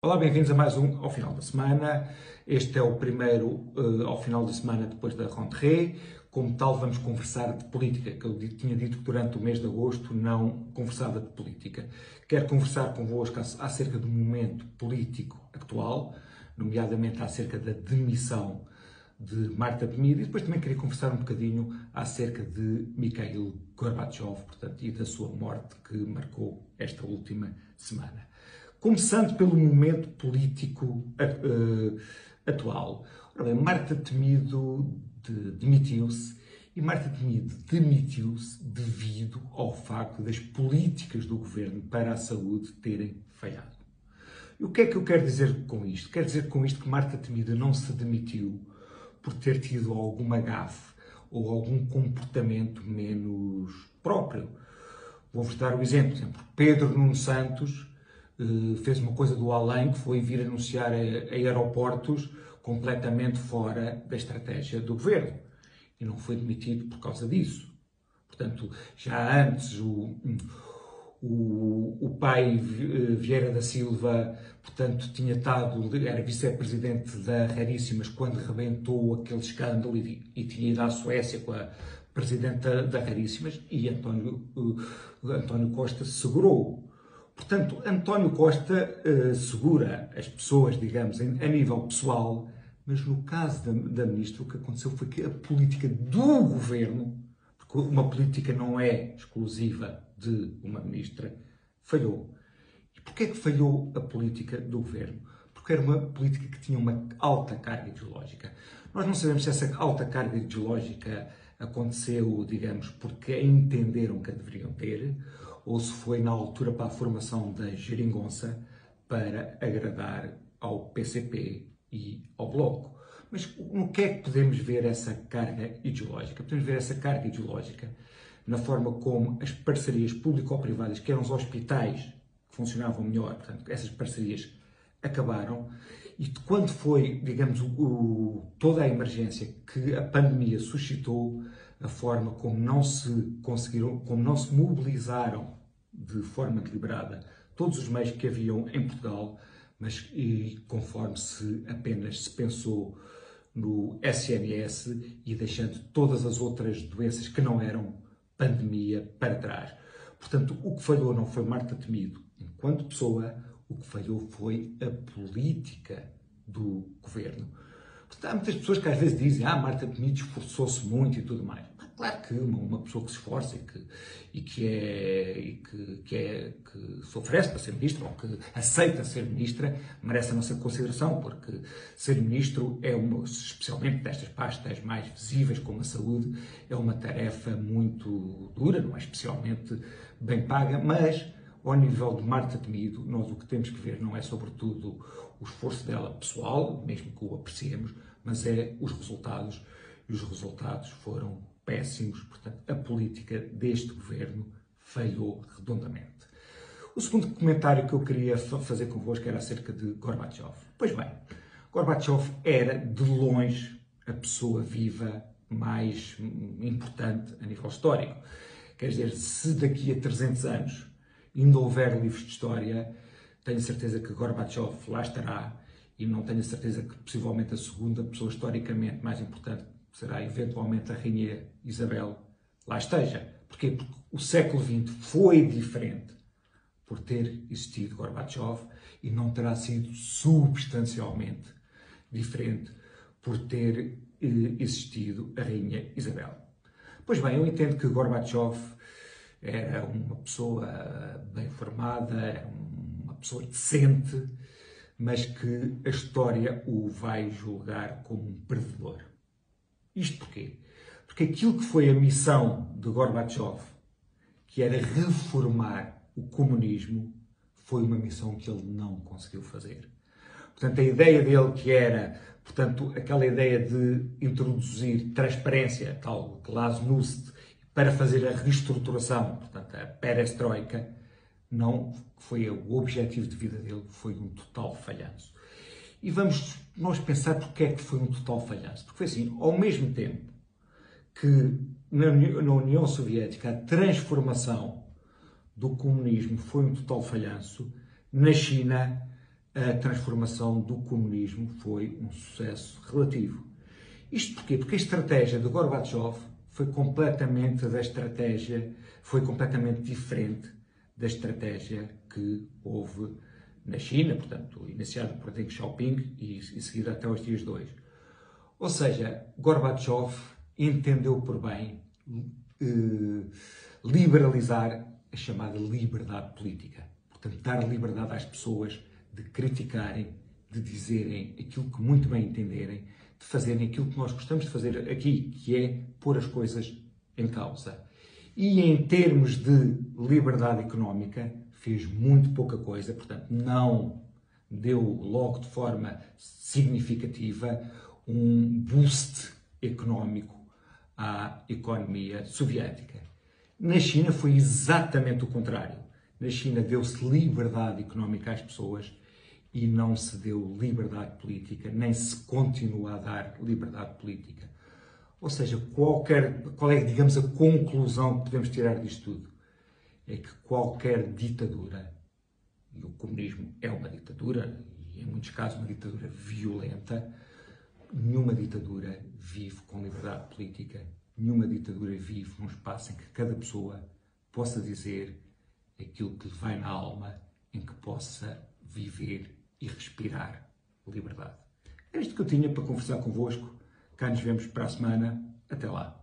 Olá, bem-vindos a mais um ao final da semana. Este é o primeiro uh, ao final da semana depois da rentrée. Como tal, vamos conversar de política, que eu tinha dito que durante o mês de agosto não conversava de política. Quero conversar convosco acerca do momento político atual, nomeadamente acerca da demissão de Marta Temido, e depois também queria conversar um bocadinho acerca de Mikhail Gorbachev, portanto, e da sua morte que marcou esta última semana. Começando pelo momento político uh, atual. Ora bem, Marta Temido de, demitiu-se e Marta Temido demitiu-se devido ao facto das políticas do governo para a saúde terem falhado. E o que é que eu quero dizer com isto? Quero dizer com isto que Marta Temido não se demitiu por ter tido alguma gafe ou algum comportamento menos próprio. Vou-vos dar o exemplo. exemplo. Pedro Nuno Santos fez uma coisa do além, que foi vir anunciar aeroportos completamente fora da estratégia do governo. E não foi demitido por causa disso. Portanto, já antes o, o, o pai eh, Vieira da Silva, portanto, tinha estado, era vice-presidente da Raríssimas quando rebentou aquele escândalo e, e, tinha ido à Suécia com a presidente da, Raríssimas e António, uh, António Costa segurou. Portanto, António Costa uh, segura as pessoas, digamos, em, a nível pessoal, mas no caso da, da ministra, o que aconteceu foi que a política do governo, porque uma política não é exclusiva de uma ministra falhou. E porquê é que falhou a política do governo? Porque era uma política que tinha uma alta carga ideológica. Nós não sabemos se essa alta carga ideológica aconteceu, digamos, porque entenderam que a deveriam ter, ou se foi na altura para a formação da geringonça para agradar ao PCP e ao Bloco. Mas no que é que podemos ver essa carga ideológica? Podemos ver essa carga ideológica na forma como as parcerias público-privadas, que eram os hospitais que funcionavam melhor, portanto, essas parcerias acabaram. E quando foi, digamos, o, toda a emergência que a pandemia suscitou, a forma como não se conseguiram, como não se mobilizaram de forma deliberada todos os meios que haviam em Portugal, mas e conforme se apenas se pensou no SNS e deixando todas as outras doenças que não eram pandemia para trás. Portanto, o que falhou não foi Marta Temido enquanto pessoa, o que falhou foi a política do governo. Portanto, há muitas pessoas que às vezes dizem ah, Marta Temido esforçou-se muito e tudo mais. Claro que uma, pessoa que se esforça e que, e que, é, e que, que, é, que se oferece para ser ministra ou que aceita ser ministra merece a nossa consideração, porque ser ministro é uma, especialmente destas pastas mais visíveis como a saúde, é uma tarefa muito dura, não é especialmente bem paga, mas ao nível de Marta Temido, nós o que temos que ver não é sobretudo o esforço dela pessoal, mesmo que o apreciemos, mas é os resultados, e os resultados foram péssimos, portanto, a política deste governo falhou redondamente. O segundo comentário que eu queria fazer convosco era acerca de Gorbachev. Pois bem, Gorbachev era, de longe, a pessoa viva mais importante a nível histórico. Quer dizer, se daqui a 300 anos ainda houver livros de história, tenho certeza que Gorbachev lá estará e não tenho certeza que possivelmente a segunda pessoa historicamente mais importante será eventualmente a Rainha Isabel, lá esteja. Porquê? Porque o século XX foi diferente por ter existido Gorbachev e não terá sido substancialmente diferente por ter eh, existido a Rainha Isabel. Pois bem, eu entendo que Gorbachev era uma pessoa bem formada, era uma pessoa decente, mas que a história o vai julgar como um perdedor. Isto porquê? Porque aquilo que foi a missão de Gorbachev, que era reformar o comunismo, foi uma missão que ele não conseguiu fazer. Portanto, a ideia dele que era, portanto, aquela ideia de introduzir transparência, tal glasnost, para fazer a reestruturação, portanto, a perestroika, não foi o objetivo de vida dele, foi um total falhanço. E vamos nós pensar porque é que foi um total falhanço. Porque foi assim, ao mesmo tempo que na União Soviética a transformação do comunismo foi um total falhanço, na China a transformação do comunismo foi um sucesso relativo. Isto porquê? Porque a estratégia de Gorbachev foi completamente da estratégia, foi completamente diferente da estratégia que houve na China, portanto, iniciado por Deng Xiaoping e, e seguida até os dias de hoje. Ou seja, Gorbachev entendeu por bem eh, liberalizar a chamada liberdade política. Portanto, dar liberdade às pessoas de criticarem, de dizerem aquilo que muito bem entenderem, de fazerem aquilo que nós gostamos de fazer aqui, que é pôr as coisas em causa. E em termos de liberdade económica, fez muito pouca coisa, portanto, não deu logo de forma significativa um boost económico à economia soviética. Na China foi exatamente o contrário. Na China deu-se liberdade económica às pessoas e não se deu liberdade política, nem se continua a dar liberdade política. Ou seja, qualquer, qual é, digamos, a conclusão que podemos tirar disto tudo? É que qualquer ditadura, e o comunismo é uma ditadura, e em muitos casos uma ditadura violenta, nenhuma ditadura vive com liberdade política, nenhuma ditadura vive num espaço em que cada pessoa possa dizer aquilo que lhe vai na alma, em que possa viver e respirar liberdade. É isto que eu tinha para conversar convosco. Cá nos vemos para a semana. Até lá.